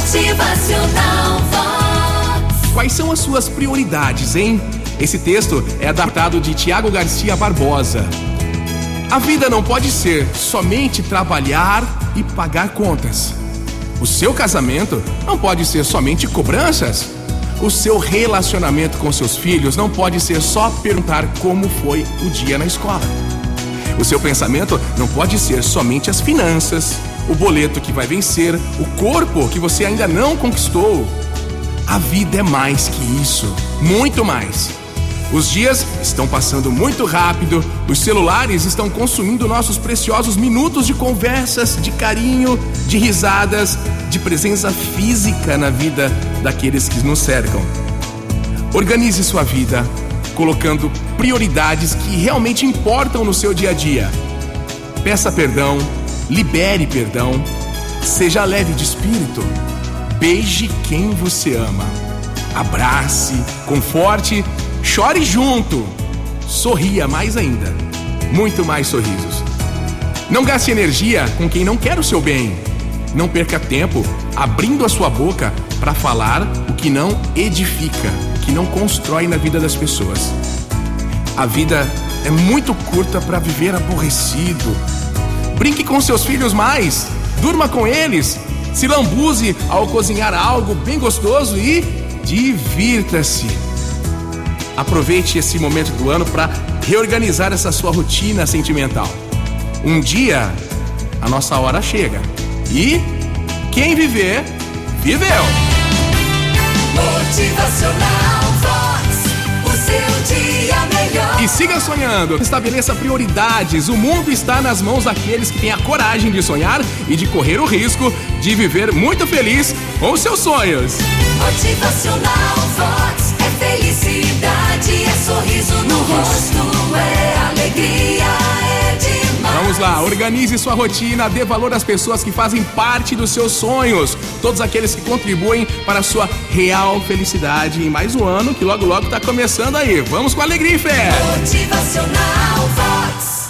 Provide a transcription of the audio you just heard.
Motivacional Vox. Quais são as suas prioridades, hein? Esse texto é adaptado de Tiago Garcia Barbosa. A vida não pode ser somente trabalhar e pagar contas. O seu casamento não pode ser somente cobranças. O seu relacionamento com seus filhos não pode ser só perguntar como foi o dia na escola. O seu pensamento não pode ser somente as finanças, o boleto que vai vencer, o corpo que você ainda não conquistou. A vida é mais que isso, muito mais. Os dias estão passando muito rápido, os celulares estão consumindo nossos preciosos minutos de conversas, de carinho, de risadas, de presença física na vida daqueles que nos cercam. Organize sua vida, colocando prioridades que realmente importam no seu dia a dia. Peça perdão, libere perdão, seja leve de espírito, beije quem você ama, abrace, conforte Chore junto. Sorria mais ainda. Muito mais sorrisos. Não gaste energia com quem não quer o seu bem. Não perca tempo abrindo a sua boca para falar o que não edifica, que não constrói na vida das pessoas. A vida é muito curta para viver aborrecido. Brinque com seus filhos mais, durma com eles, se lambuze ao cozinhar algo bem gostoso e divirta-se. Aproveite esse momento do ano para reorganizar essa sua rotina sentimental. Um dia a nossa hora chega. E quem viver, viveu. Motivacional siga sonhando. Estabeleça prioridades. O mundo está nas mãos daqueles que têm a coragem de sonhar e de correr o risco de viver muito feliz com seus sonhos. Motivacional Vox é felicidade, é sorriso no lá, organize sua rotina, dê valor às pessoas que fazem parte dos seus sonhos, todos aqueles que contribuem para a sua real felicidade em mais um ano que logo logo tá começando aí. Vamos com alegria e fé. Motivacional.